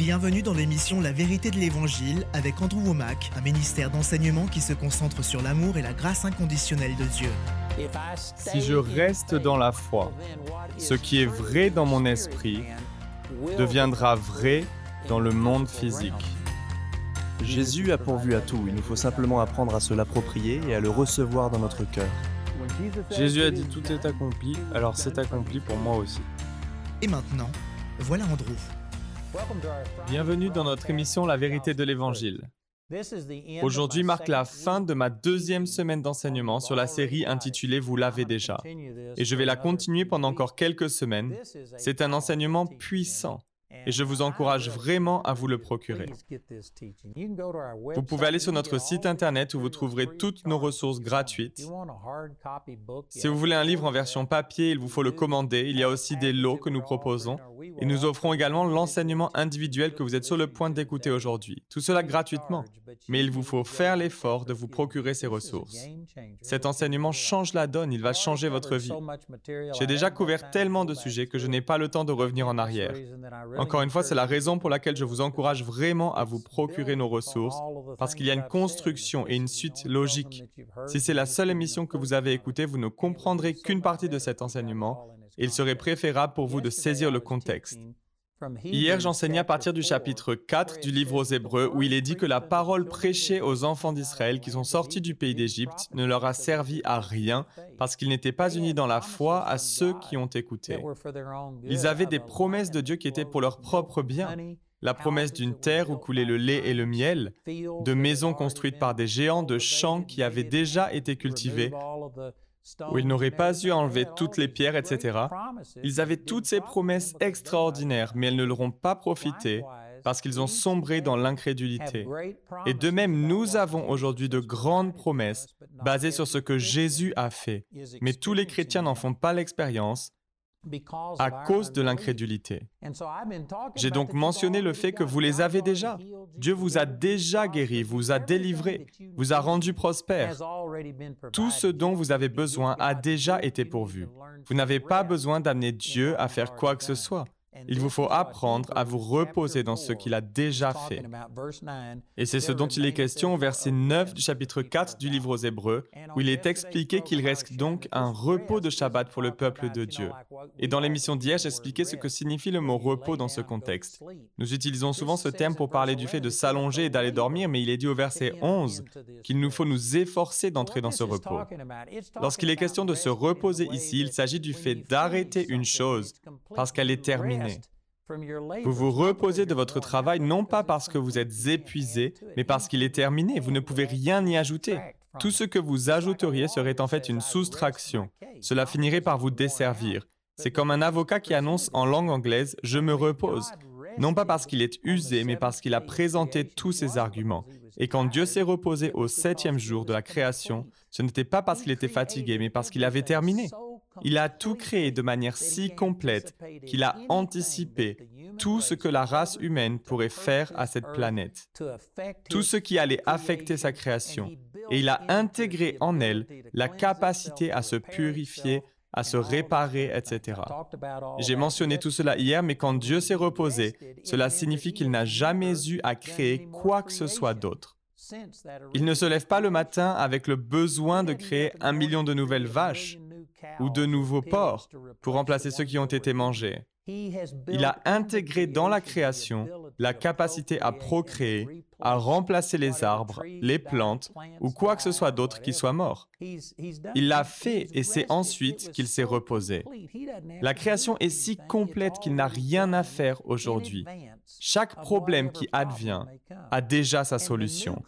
Bienvenue dans l'émission La vérité de l'Évangile avec Andrew Womack, un ministère d'enseignement qui se concentre sur l'amour et la grâce inconditionnelle de Dieu. Si je reste dans la foi, ce qui est vrai dans mon esprit deviendra vrai dans le monde physique. Jésus a pourvu à tout, il nous faut simplement apprendre à se l'approprier et à le recevoir dans notre cœur. Jésus a dit tout est accompli, alors c'est accompli pour moi aussi. Et maintenant, voilà Andrew. Bienvenue dans notre émission La vérité de l'Évangile. Aujourd'hui marque la fin de ma deuxième semaine d'enseignement sur la série intitulée Vous l'avez déjà. Et je vais la continuer pendant encore quelques semaines. C'est un enseignement puissant et je vous encourage vraiment à vous le procurer. Vous pouvez aller sur notre site internet où vous trouverez toutes nos ressources gratuites. Si vous voulez un livre en version papier, il vous faut le commander. Il y a aussi des lots que nous proposons et nous offrons également l'enseignement individuel que vous êtes sur le point d'écouter aujourd'hui. Tout cela gratuitement, mais il vous faut faire l'effort de vous procurer ces ressources. Cet enseignement change la donne, il va changer votre vie. J'ai déjà couvert tellement de sujets que je n'ai pas le temps de revenir en arrière. Encore une fois, c'est la raison pour laquelle je vous encourage vraiment à vous procurer nos ressources, parce qu'il y a une construction et une suite logique. Si c'est la seule émission que vous avez écoutée, vous ne comprendrez qu'une partie de cet enseignement, et il serait préférable pour vous de saisir le contexte. Hier, j'enseignais à partir du chapitre 4 du livre aux Hébreux où il est dit que la parole prêchée aux enfants d'Israël qui sont sortis du pays d'Égypte ne leur a servi à rien parce qu'ils n'étaient pas unis dans la foi à ceux qui ont écouté. Ils avaient des promesses de Dieu qui étaient pour leur propre bien. La promesse d'une terre où coulait le lait et le miel, de maisons construites par des géants, de champs qui avaient déjà été cultivés, où ils n'auraient pas eu à enlever toutes les pierres, etc. Ils avaient toutes ces promesses extraordinaires, mais elles ne leur ont pas profité parce qu'ils ont sombré dans l'incrédulité. Et de même, nous avons aujourd'hui de grandes promesses basées sur ce que Jésus a fait, mais tous les chrétiens n'en font pas l'expérience à cause de l'incrédulité. J'ai donc mentionné le fait que vous les avez déjà. Dieu vous a déjà guéri, vous a délivré, vous a rendu prospère. Tout ce dont vous avez besoin a déjà été pourvu. Vous n'avez pas besoin d'amener Dieu à faire quoi que ce soit. Il vous faut apprendre à vous reposer dans ce qu'il a déjà fait. Et c'est ce dont il est question au verset 9 du chapitre 4 du livre aux Hébreux, où il est expliqué qu'il reste donc un repos de Shabbat pour le peuple de Dieu. Et dans l'émission d'hier, j'expliquais ce que signifie le mot repos dans ce contexte. Nous utilisons souvent ce terme pour parler du fait de s'allonger et d'aller dormir, mais il est dit au verset 11 qu'il nous faut nous efforcer d'entrer dans ce repos. Lorsqu'il est question de se reposer ici, il s'agit du fait d'arrêter une chose parce qu'elle est terminée. Vous vous reposez de votre travail non pas parce que vous êtes épuisé, mais parce qu'il est terminé. Vous ne pouvez rien y ajouter. Tout ce que vous ajouteriez serait en fait une soustraction. Cela finirait par vous desservir. C'est comme un avocat qui annonce en langue anglaise ⁇ Je me repose ⁇ non pas parce qu'il est usé, mais parce qu'il a présenté tous ses arguments. Et quand Dieu s'est reposé au septième jour de la création, ce n'était pas parce qu'il était fatigué, mais parce qu'il avait terminé. Il a tout créé de manière si complète qu'il a anticipé tout ce que la race humaine pourrait faire à cette planète, tout ce qui allait affecter sa création, et il a intégré en elle la capacité à se purifier, à se réparer, etc. J'ai mentionné tout cela hier, mais quand Dieu s'est reposé, cela signifie qu'il n'a jamais eu à créer quoi que ce soit d'autre. Il ne se lève pas le matin avec le besoin de créer un million de nouvelles vaches ou de nouveaux porcs pour remplacer ceux qui ont été mangés. Il a intégré dans la création la capacité à procréer, à remplacer les arbres, les plantes ou quoi que ce soit d'autre qui soit mort. Il l'a fait et c'est ensuite qu'il s'est reposé. La création est si complète qu'il n'a rien à faire aujourd'hui. Chaque problème qui advient a déjà sa solution.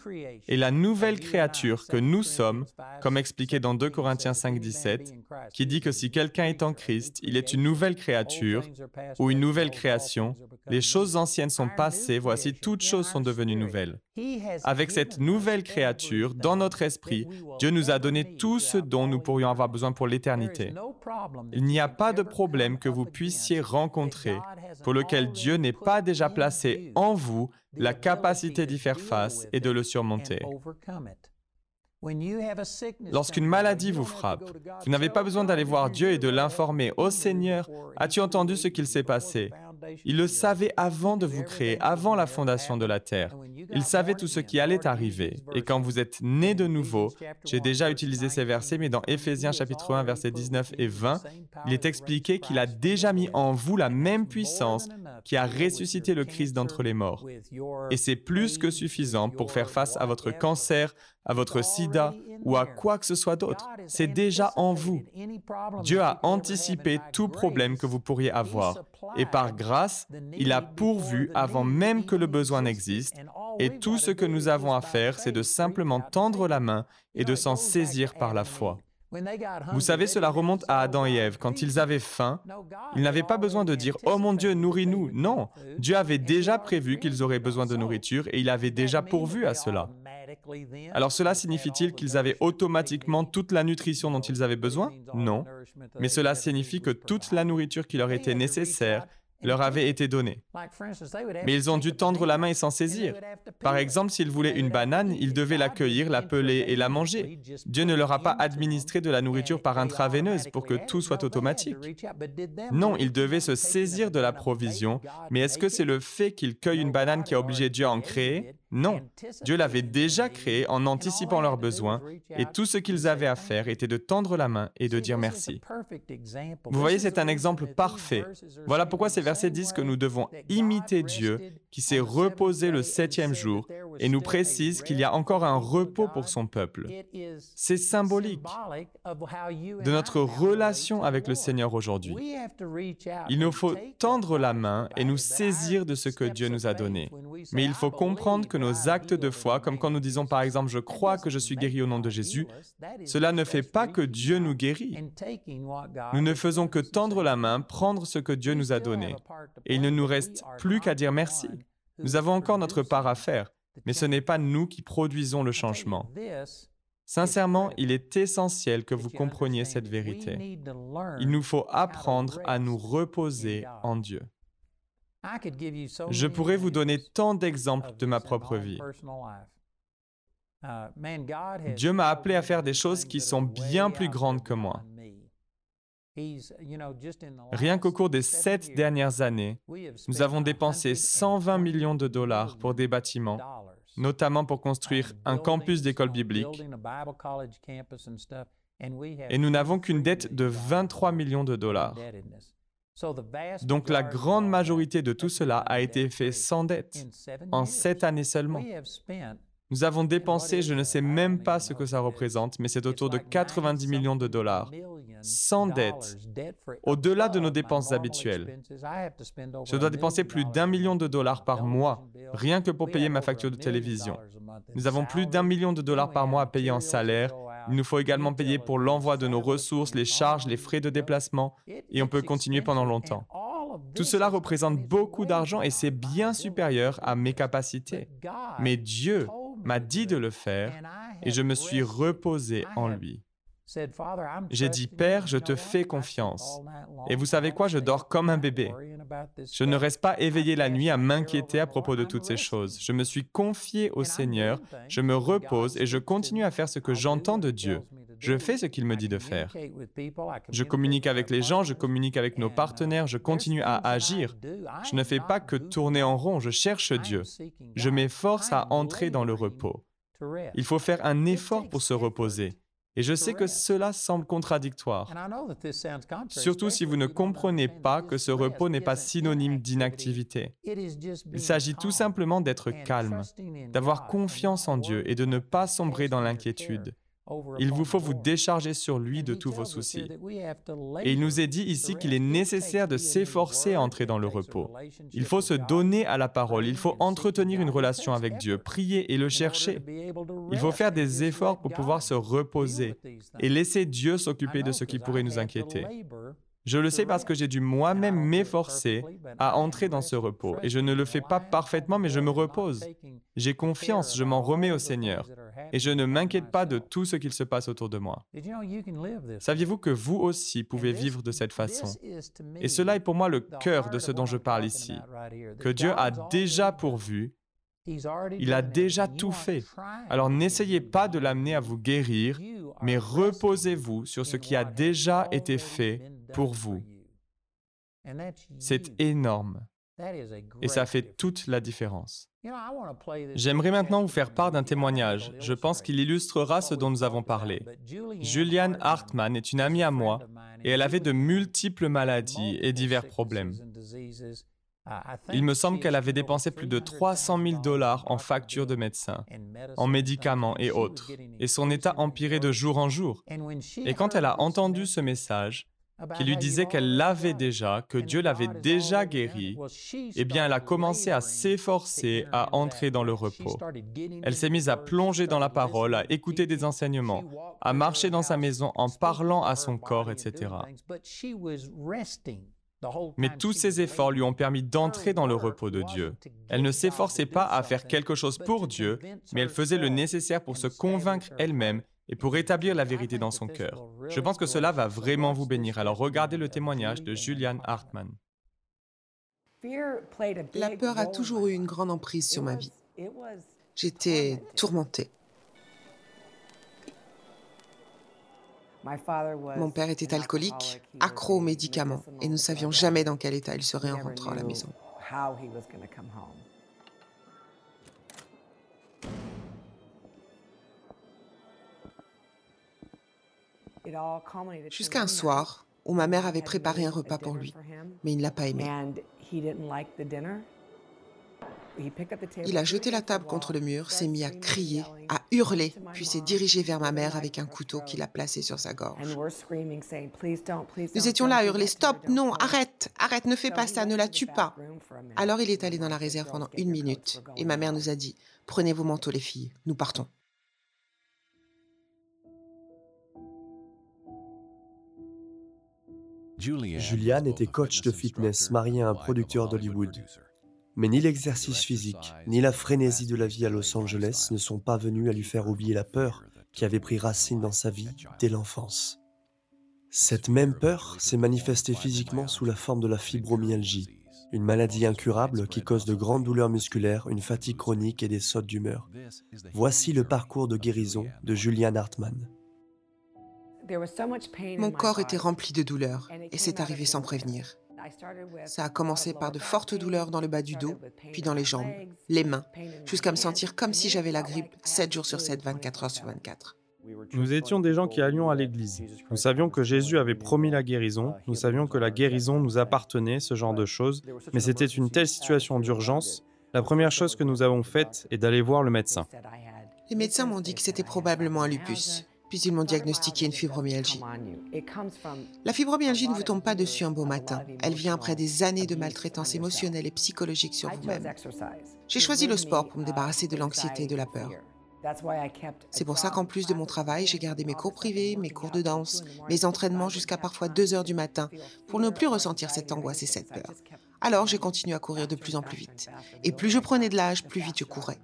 Et la nouvelle créature que nous sommes, comme expliqué dans 2 Corinthiens 5, 17, qui dit que si quelqu'un est en Christ, il est une nouvelle créature ou une nouvelle création, les choses anciennes sont passées, voici toutes choses sont devenues nouvelles. Avec cette nouvelle créature, dans notre esprit, Dieu nous a donné tout ce dont nous pourrions avoir besoin pour l'éternité. Il n'y a pas de problème que vous puissiez rencontrer pour lequel Dieu n'ait pas déjà placé en vous la capacité d'y faire face et de le surmonter. Lorsqu'une maladie vous frappe, vous n'avez pas besoin d'aller voir Dieu et de l'informer. Ô Seigneur, as-tu entendu ce qu'il s'est passé? Il le savait avant de vous créer, avant la fondation de la terre. Il savait tout ce qui allait arriver. Et quand vous êtes né de nouveau, j'ai déjà utilisé ces versets, mais dans Éphésiens chapitre 1, versets 19 et 20, il est expliqué qu'il a déjà mis en vous la même puissance qui a ressuscité le Christ d'entre les morts. Et c'est plus que suffisant pour faire face à votre cancer, à votre sida ou à quoi que ce soit d'autre. C'est déjà en vous. Dieu a anticipé tout problème que vous pourriez avoir. Et par grâce, il a pourvu avant même que le besoin n'existe. Et tout ce que nous avons à faire, c'est de simplement tendre la main et de s'en saisir par la foi. Vous savez, cela remonte à Adam et Ève. Quand ils avaient faim, ils n'avaient pas besoin de dire ⁇ Oh mon Dieu, nourris-nous ⁇ Non, Dieu avait déjà prévu qu'ils auraient besoin de nourriture et il avait déjà pourvu à cela. Alors cela signifie-t-il qu'ils avaient automatiquement toute la nutrition dont ils avaient besoin? Non. Mais cela signifie que toute la nourriture qui leur était nécessaire leur avait été donné. Mais ils ont dû tendre la main et s'en saisir. Par exemple, s'ils voulaient une banane, ils devaient l'accueillir, la peler et la manger. Dieu ne leur a pas administré de la nourriture par intraveineuse pour que tout soit automatique. Non, ils devaient se saisir de la provision, mais est-ce que c'est le fait qu'ils cueillent une banane qui a obligé Dieu à en créer? Non, Dieu l'avait déjà créé en anticipant leurs besoins, et tout ce qu'ils avaient à faire était de tendre la main et de dire merci. Vous voyez, c'est un exemple parfait. Voilà pourquoi ces versets disent que nous devons imiter Dieu qui s'est reposé le septième jour et nous précise qu'il y a encore un repos pour son peuple. C'est symbolique de notre relation avec le Seigneur aujourd'hui. Il nous faut tendre la main et nous saisir de ce que Dieu nous a donné. Mais il faut comprendre que nos actes de foi, comme quand nous disons par exemple je crois que je suis guéri au nom de Jésus, cela ne fait pas que Dieu nous guérit. Nous ne faisons que tendre la main, prendre ce que Dieu nous a donné. Et il ne nous reste plus qu'à dire merci. Nous avons encore notre part à faire, mais ce n'est pas nous qui produisons le changement. Sincèrement, il est essentiel que vous compreniez cette vérité. Il nous faut apprendre à nous reposer en Dieu. Je pourrais vous donner tant d'exemples de ma propre vie. Uh, Dieu m'a appelé à faire des choses qui sont bien plus grandes que moi. Rien qu'au cours des sept dernières années, nous avons dépensé 120 millions de dollars pour des bâtiments, notamment pour construire un campus d'école biblique, et nous n'avons qu'une dette de 23 millions de dollars. Donc la grande majorité de tout cela a été fait sans dette, en sept années seulement. Nous avons dépensé, je ne sais même pas ce que ça représente, mais c'est autour de 90 millions de dollars, sans dette, au-delà de nos dépenses habituelles. Je dois dépenser plus d'un million de dollars par mois, rien que pour payer ma facture de télévision. Nous avons plus d'un million de dollars par mois à payer en salaire, il nous faut également payer pour l'envoi de nos ressources, les charges, les frais de déplacement, et on peut continuer pendant longtemps. Tout cela représente beaucoup d'argent et c'est bien supérieur à mes capacités. Mais Dieu m'a dit de le faire et je me suis reposé en lui. J'ai dit, Père, je te fais confiance. Et vous savez quoi, je dors comme un bébé. Je ne reste pas éveillé la nuit à m'inquiéter à propos de toutes ces choses. Je me suis confié au Seigneur, je me repose et je continue à faire ce que j'entends de Dieu. Je fais ce qu'il me dit de faire. Je communique avec les gens, je communique avec nos partenaires, je continue à agir. Je ne fais pas que tourner en rond, je cherche Dieu. Je m'efforce à entrer dans le repos. Il faut faire un effort pour se reposer. Et je sais que cela semble contradictoire, surtout si vous ne comprenez pas que ce repos n'est pas synonyme d'inactivité. Il s'agit tout simplement d'être calme, d'avoir confiance en Dieu et de ne pas sombrer dans l'inquiétude. Il vous faut vous décharger sur lui de tous vos soucis. Et il nous est dit ici qu'il est nécessaire de s'efforcer à entrer dans le repos. Il faut se donner à la parole, il faut entretenir une relation avec Dieu, prier et le chercher. Il faut faire des efforts pour pouvoir se reposer et laisser Dieu s'occuper de ce qui pourrait nous inquiéter. Je le sais parce que j'ai dû moi-même m'efforcer à entrer dans ce repos. Et je ne le fais pas parfaitement, mais je me repose. J'ai confiance, je m'en remets au Seigneur. Et je ne m'inquiète pas de tout ce qu'il se passe autour de moi. Saviez-vous que vous aussi pouvez vivre de cette façon? Et cela est pour moi le cœur de ce dont je parle ici. Que Dieu a déjà pourvu il a déjà tout fait. Alors n'essayez pas de l'amener à vous guérir, mais reposez-vous sur ce qui a déjà été fait pour vous. C'est énorme. Et ça fait toute la différence. J'aimerais maintenant vous faire part d'un témoignage. Je pense qu'il illustrera ce dont nous avons parlé. Julianne Hartman est une amie à moi et elle avait de multiples maladies et divers problèmes. Il me semble qu'elle avait dépensé plus de 300 000 dollars en factures de médecins, en médicaments et autres, et son état empirait de jour en jour. Et quand elle a entendu ce message, qui lui disait qu'elle l'avait déjà, que Dieu l'avait déjà guérie, eh bien elle a commencé à s'efforcer à entrer dans le repos. Elle s'est mise à plonger dans la parole, à écouter des enseignements, à marcher dans sa maison en parlant à son corps, etc. Mais tous ces efforts lui ont permis d'entrer dans le repos de Dieu. Elle ne s'efforçait pas à faire quelque chose pour Dieu, mais elle faisait le nécessaire pour se convaincre elle-même et pour établir la vérité dans son cœur. Je pense que cela va vraiment vous bénir. Alors regardez le témoignage de Julian Hartman. La peur a toujours eu une grande emprise sur ma vie. J'étais tourmentée. Mon père était alcoolique, accro aux médicaments, et nous ne savions jamais dans quel état il serait en rentrant à la maison. Jusqu'à un soir où ma mère avait préparé un repas pour lui, mais il ne l'a pas aimé. Il a jeté la table contre le mur, s'est mis à crier, à hurler, puis s'est dirigé vers ma mère avec un couteau qu'il a placé sur sa gorge. Nous étions là à hurler Stop, non, arrête, arrête, ne fais pas ça, ne la tue pas. Alors il est allé dans la réserve pendant une minute et ma mère nous a dit Prenez vos manteaux, les filles, nous partons. Julianne était coach de fitness mariée à un producteur d'Hollywood. Mais ni l'exercice physique, ni la frénésie de la vie à Los Angeles ne sont pas venus à lui faire oublier la peur qui avait pris racine dans sa vie dès l'enfance. Cette même peur s'est manifestée physiquement sous la forme de la fibromyalgie, une maladie incurable qui cause de grandes douleurs musculaires, une fatigue chronique et des sautes d'humeur. Voici le parcours de guérison de Julian Hartman. Mon corps était rempli de douleurs et c'est arrivé sans prévenir. Ça a commencé par de fortes douleurs dans le bas du dos, puis dans les jambes, les mains, jusqu'à me sentir comme si j'avais la grippe 7 jours sur 7, 24 heures sur 24. Nous étions des gens qui allions à l'église. Nous savions que Jésus avait promis la guérison, nous savions que la guérison nous appartenait, ce genre de choses, mais c'était une telle situation d'urgence. La première chose que nous avons faite est d'aller voir le médecin. Les médecins m'ont dit que c'était probablement un lupus puis ils m'ont diagnostiqué une fibromyalgie. La fibromyalgie ne vous tombe pas dessus un beau matin. Elle vient après des années de maltraitance émotionnelle et psychologique sur vous-même. J'ai choisi le sport pour me débarrasser de l'anxiété et de la peur. C'est pour ça qu'en plus de mon travail, j'ai gardé mes cours privés, mes cours de danse, mes entraînements jusqu'à parfois 2 heures du matin pour ne plus ressentir cette angoisse et cette peur. Alors j'ai continué à courir de plus en plus vite. Et plus je prenais de l'âge, plus vite je courais.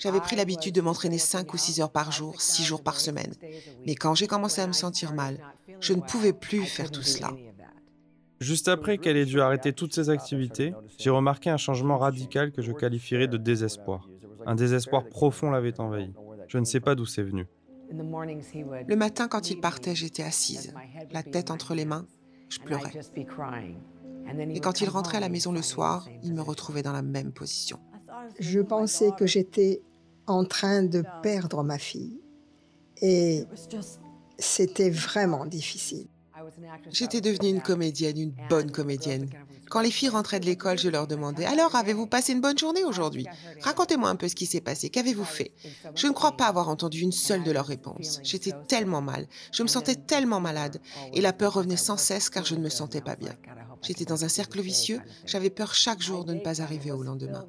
J'avais pris l'habitude de m'entraîner 5 ou 6 heures par jour, 6 jours par semaine. Mais quand j'ai commencé à me sentir mal, je ne pouvais plus faire tout cela. Juste après qu'elle ait dû arrêter toutes ses activités, j'ai remarqué un changement radical que je qualifierais de désespoir. Un désespoir profond l'avait envahi. Je ne sais pas d'où c'est venu. Le matin, quand il partait, j'étais assise, la tête entre les mains, je pleurais. Et quand il rentrait à la maison le soir, il me retrouvait dans la même position. Je pensais que j'étais en train de perdre ma fille. Et c'était vraiment difficile. J'étais devenue une comédienne, une bonne comédienne. Quand les filles rentraient de l'école, je leur demandais Alors, avez-vous passé une bonne journée aujourd'hui Racontez-moi un peu ce qui s'est passé. Qu'avez-vous fait Je ne crois pas avoir entendu une seule de leurs réponses. J'étais tellement mal. Je me sentais tellement malade. Et la peur revenait sans cesse car je ne me sentais pas bien. J'étais dans un cercle vicieux, j'avais peur chaque jour de ne pas arriver au lendemain.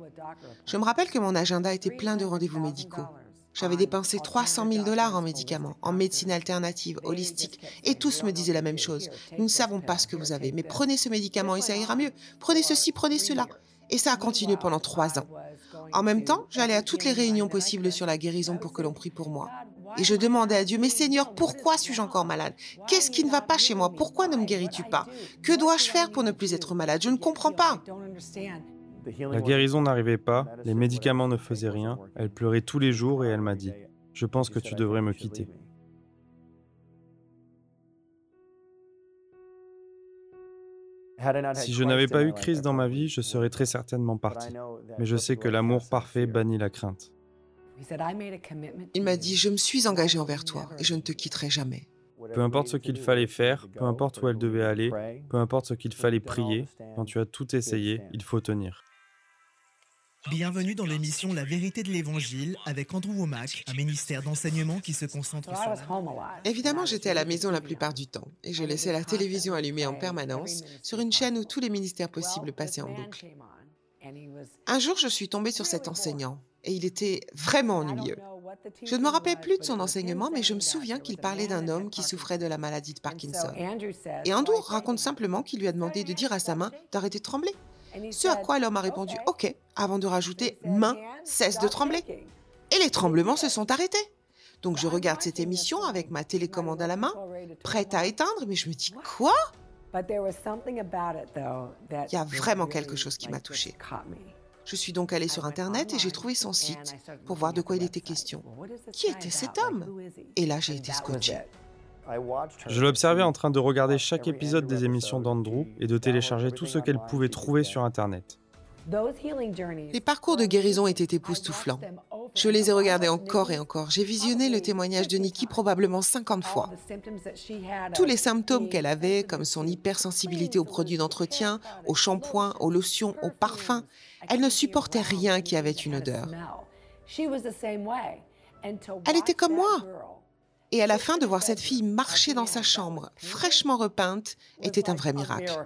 Je me rappelle que mon agenda était plein de rendez-vous médicaux. J'avais dépensé 300 000 dollars en médicaments, en médecine alternative, holistique, et tous me disaient la même chose. Nous ne savons pas ce que vous avez, mais prenez ce médicament et ça ira mieux. Prenez ceci, prenez cela. Et ça a continué pendant trois ans. En même temps, j'allais à toutes les réunions possibles sur la guérison pour que l'on prie pour moi. Et je demandais à Dieu, mais Seigneur, pourquoi suis-je encore malade? Qu'est-ce qui ne va pas chez moi? Pourquoi ne me guéris-tu pas? Que dois-je faire pour ne plus être malade? Je ne comprends pas. La guérison n'arrivait pas, les médicaments ne faisaient rien, elle pleurait tous les jours et elle m'a dit, je pense que tu devrais me quitter. Si je n'avais pas eu Chris dans ma vie, je serais très certainement parti. Mais je sais que l'amour parfait bannit la crainte. Il m'a dit, je me suis engagé envers toi et je ne te quitterai jamais. Peu importe ce qu'il fallait faire, peu importe où elle devait aller, peu importe ce qu'il fallait prier, quand tu as tout essayé, il faut tenir. Bienvenue dans l'émission La vérité de l'Évangile avec Andrew Womack, un ministère d'enseignement qui se concentre sur Évidemment, j'étais à la maison la plupart du temps et je laissais la télévision allumée en permanence sur une chaîne où tous les ministères possibles passaient en boucle. Un jour, je suis tombée sur cet enseignant et il était vraiment ennuyeux. Je ne me rappelais plus de son enseignement, mais je me souviens qu'il parlait d'un homme qui souffrait de la maladie de Parkinson. Et Andrew raconte simplement qu'il lui a demandé de dire à sa main d'arrêter de trembler. Ce à quoi l'homme a répondu OK, avant de rajouter main, cesse de trembler. Et les tremblements se sont arrêtés. Donc je regarde cette émission avec ma télécommande à la main, prête à éteindre, mais je me dis quoi? Il y a vraiment quelque chose qui m'a touchée. Je suis donc allée sur Internet et j'ai trouvé son site pour voir de quoi il était question. Qui était cet homme? Et là, j'ai été scotché. Je l'observais en train de regarder chaque épisode des émissions d'Andrew et de télécharger tout ce qu'elle pouvait trouver sur Internet. Les parcours de guérison étaient époustouflants. Je les ai regardés encore et encore. J'ai visionné le témoignage de Nikki probablement 50 fois. Tous les symptômes qu'elle avait, comme son hypersensibilité aux produits d'entretien, aux shampoings, aux lotions, aux parfums, elle ne supportait rien qui avait une odeur. Elle était comme moi. Et à la fin, de voir cette fille marcher dans sa chambre, fraîchement repeinte, était un vrai miracle.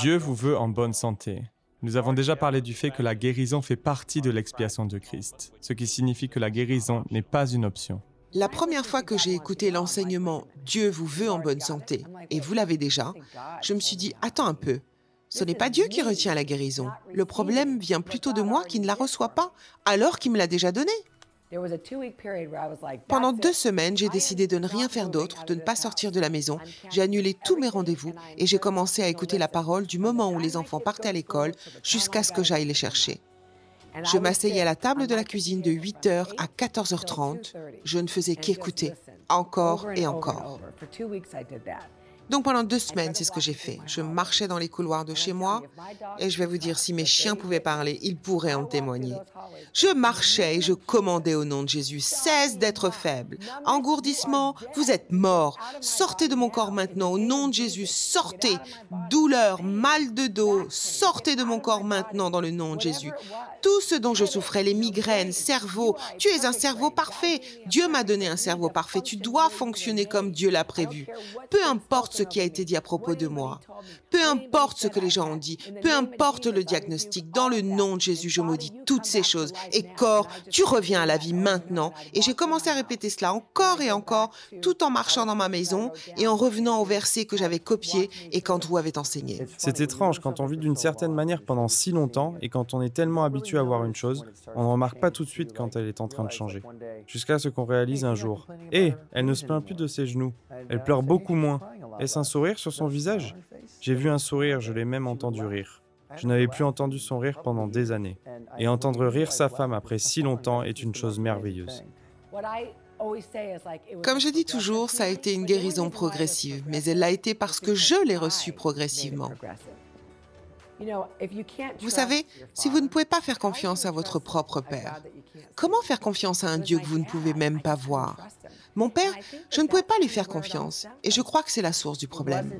Dieu vous veut en bonne santé. Nous avons déjà parlé du fait que la guérison fait partie de l'expiation de Christ, ce qui signifie que la guérison n'est pas une option. La première fois que j'ai écouté l'enseignement Dieu vous veut en bonne santé, et vous l'avez déjà, je me suis dit, attends un peu, ce n'est pas Dieu qui retient la guérison. Le problème vient plutôt de moi qui ne la reçois pas, alors qu'il me l'a déjà donnée. Pendant deux semaines, j'ai décidé de ne rien faire d'autre, de ne pas sortir de la maison. J'ai annulé tous mes rendez-vous et j'ai commencé à écouter la parole du moment où les enfants partaient à l'école jusqu'à ce que j'aille les chercher. Je m'asseyais à la table de la cuisine de 8h à 14h30. Je ne faisais qu'écouter, encore et encore. Donc pendant deux semaines, c'est ce que j'ai fait. Je marchais dans les couloirs de chez moi et je vais vous dire, si mes chiens pouvaient parler, ils pourraient en témoigner. Je marchais et je commandais au nom de Jésus, cesse d'être faible. Engourdissement, vous êtes mort. Sortez de mon corps maintenant au nom de Jésus, sortez. Douleur, mal de dos, sortez de mon corps maintenant dans le nom de Jésus. Tout ce dont je souffrais, les migraines, cerveau, tu es un cerveau parfait. Dieu m'a donné un cerveau parfait. Tu dois fonctionner comme Dieu l'a prévu. Peu importe ce qui a été dit à propos de moi. Peu importe ce que les gens ont dit, peu importe le diagnostic, dans le nom de Jésus, je maudis toutes ces choses. Et corps, tu reviens à la vie maintenant. Et j'ai commencé à répéter cela encore et encore, tout en marchant dans ma maison et en revenant au verset que j'avais copié et qu'Andrew avait enseigné. C'est étrange quand on vit d'une certaine manière pendant si longtemps et quand on est tellement habitué à voir une chose, on ne remarque pas tout de suite quand elle est en train de changer. Jusqu'à ce qu'on réalise un jour. Hé, elle ne se plaint plus de ses genoux. Elle pleure beaucoup moins. Est-ce un sourire sur son visage? J'ai vu un sourire, je l'ai même entendu rire. Je n'avais plus entendu son rire pendant des années. Et entendre rire sa femme après si longtemps est une chose merveilleuse. Comme je dis toujours, ça a été une guérison progressive, mais elle l'a été parce que je l'ai reçue progressivement. Vous savez, si vous ne pouvez pas faire confiance à votre propre Père, comment faire confiance à un Dieu que vous ne pouvez même pas voir? Mon Père, je ne pouvais pas lui faire confiance, et je crois que c'est la source du problème.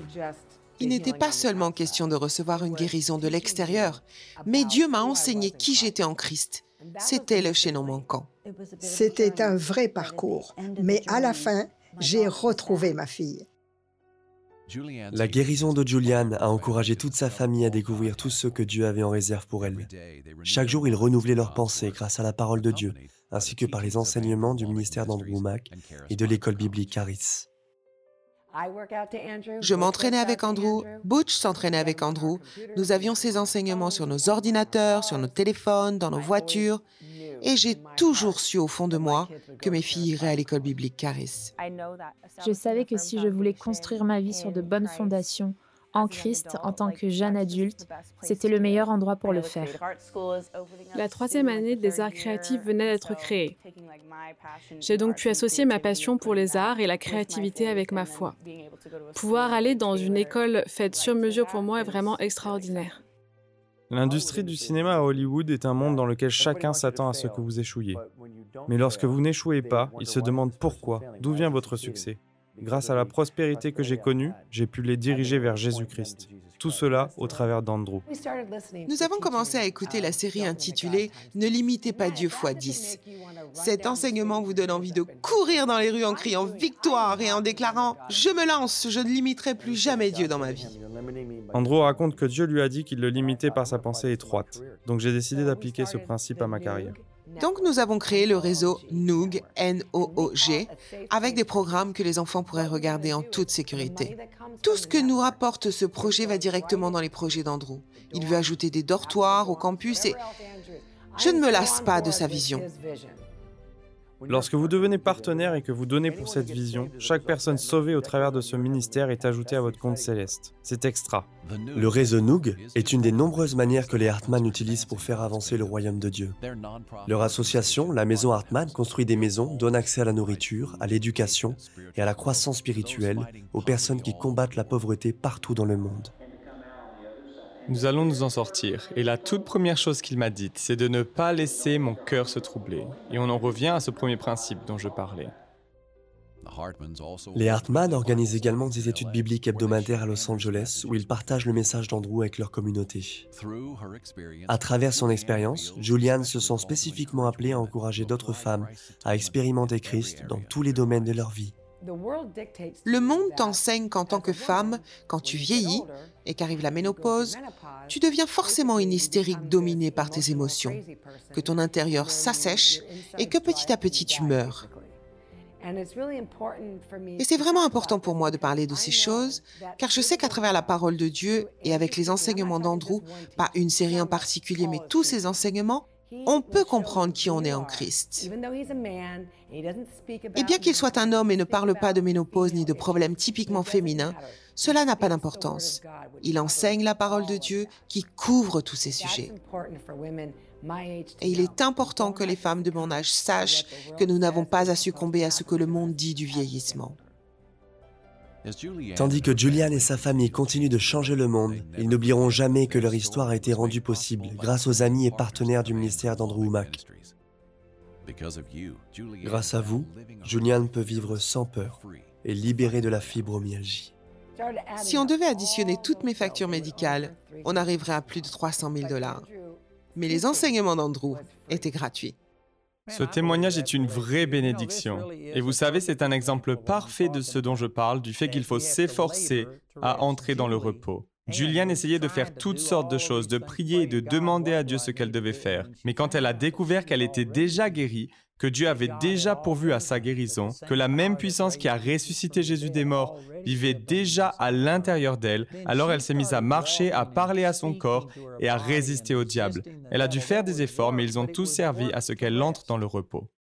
Il n'était pas seulement question de recevoir une guérison de l'extérieur, mais Dieu m'a enseigné qui j'étais en Christ. C'était le chaînon manquant. C'était un vrai parcours, mais à la fin, j'ai retrouvé ma fille. La guérison de Julian a encouragé toute sa famille à découvrir tout ce que Dieu avait en réserve pour elle. Chaque jour, ils renouvelaient leurs pensées grâce à la parole de Dieu, ainsi que par les enseignements du ministère d'Andrew Mack et de l'école biblique Caris. Je m'entraînais avec Andrew, Butch s'entraînait avec Andrew. Nous avions ses enseignements sur nos ordinateurs, sur nos téléphones, dans nos voitures. Et j'ai toujours su au fond de moi que mes filles iraient à l'école biblique Caris. Je savais que si je voulais construire ma vie sur de bonnes fondations, en Christ en tant que jeune adulte, c'était le meilleur endroit pour le faire. La troisième année des arts créatifs venait d'être créée. J'ai donc pu associer ma passion pour les arts et la créativité avec ma foi. Pouvoir aller dans une école faite sur mesure pour moi est vraiment extraordinaire. L'industrie du cinéma à Hollywood est un monde dans lequel chacun s'attend à ce que vous échouiez. Mais lorsque vous n'échouez pas, ils se demandent pourquoi, d'où vient votre succès? Grâce à la prospérité que j'ai connue, j'ai pu les diriger vers Jésus-Christ. Tout cela au travers d'Andrew. Nous avons commencé à écouter la série intitulée Ne limitez pas Dieu x 10. Cet enseignement vous donne envie de courir dans les rues en criant victoire et en déclarant Je me lance, je ne limiterai plus jamais Dieu dans ma vie. Andrew raconte que Dieu lui a dit qu'il le limitait par sa pensée étroite. Donc j'ai décidé d'appliquer ce principe à ma carrière. Donc nous avons créé le réseau Noog, N-O-O-G, avec des programmes que les enfants pourraient regarder en toute sécurité. Tout ce que nous rapporte ce projet va directement dans les projets d'Andrew. Il veut ajouter des dortoirs au campus et je ne me lasse pas de sa vision. Lorsque vous devenez partenaire et que vous donnez pour cette vision, chaque personne sauvée au travers de ce ministère est ajoutée à votre compte céleste. C'est extra. Le réseau Noog est une des nombreuses manières que les Hartman utilisent pour faire avancer le royaume de Dieu. Leur association, la Maison Hartman, construit des maisons, donne accès à la nourriture, à l'éducation et à la croissance spirituelle aux personnes qui combattent la pauvreté partout dans le monde. Nous allons nous en sortir. Et la toute première chose qu'il m'a dite, c'est de ne pas laisser mon cœur se troubler. Et on en revient à ce premier principe dont je parlais. Les Hartman organisent également des études bibliques hebdomadaires à Los Angeles où ils partagent le message d'Andrew avec leur communauté. À travers son expérience, Julianne se sent spécifiquement appelée à encourager d'autres femmes à expérimenter Christ dans tous les domaines de leur vie. Le monde t'enseigne qu'en tant que femme, quand tu vieillis et qu'arrive la ménopause, tu deviens forcément une hystérique dominée par tes émotions, que ton intérieur s'assèche et que petit à petit tu meurs. Et c'est vraiment important pour moi de parler de ces choses, car je sais qu'à travers la parole de Dieu et avec les enseignements d'Andrew, pas une série en particulier, mais tous ces enseignements, on peut comprendre qui on est en Christ. Et bien qu'il soit un homme et ne parle pas de ménopause ni de problèmes typiquement féminins, cela n'a pas d'importance. Il enseigne la parole de Dieu qui couvre tous ces sujets. Et il est important que les femmes de mon âge sachent que nous n'avons pas à succomber à ce que le monde dit du vieillissement. Tandis que Julian et sa famille continuent de changer le monde, ils n'oublieront jamais que leur histoire a été rendue possible grâce aux amis et partenaires du ministère d'Andrew Mack. Grâce à vous, Julian peut vivre sans peur et libéré de la fibromyalgie. Si on devait additionner toutes mes factures médicales, on arriverait à plus de 300 000 dollars. Mais les enseignements d'Andrew étaient gratuits. Ce témoignage est une vraie bénédiction. Et vous savez, c'est un exemple parfait de ce dont je parle, du fait qu'il faut s'efforcer à entrer dans le repos. Juliane essayait de faire toutes sortes de choses, de prier et de demander à Dieu ce qu'elle devait faire. Mais quand elle a découvert qu'elle était déjà guérie, que Dieu avait déjà pourvu à sa guérison, que la même puissance qui a ressuscité Jésus des morts vivait déjà à l'intérieur d'elle, alors elle s'est mise à marcher, à parler à son corps et à résister au diable. Elle a dû faire des efforts, mais ils ont tous servi à ce qu'elle entre dans le repos.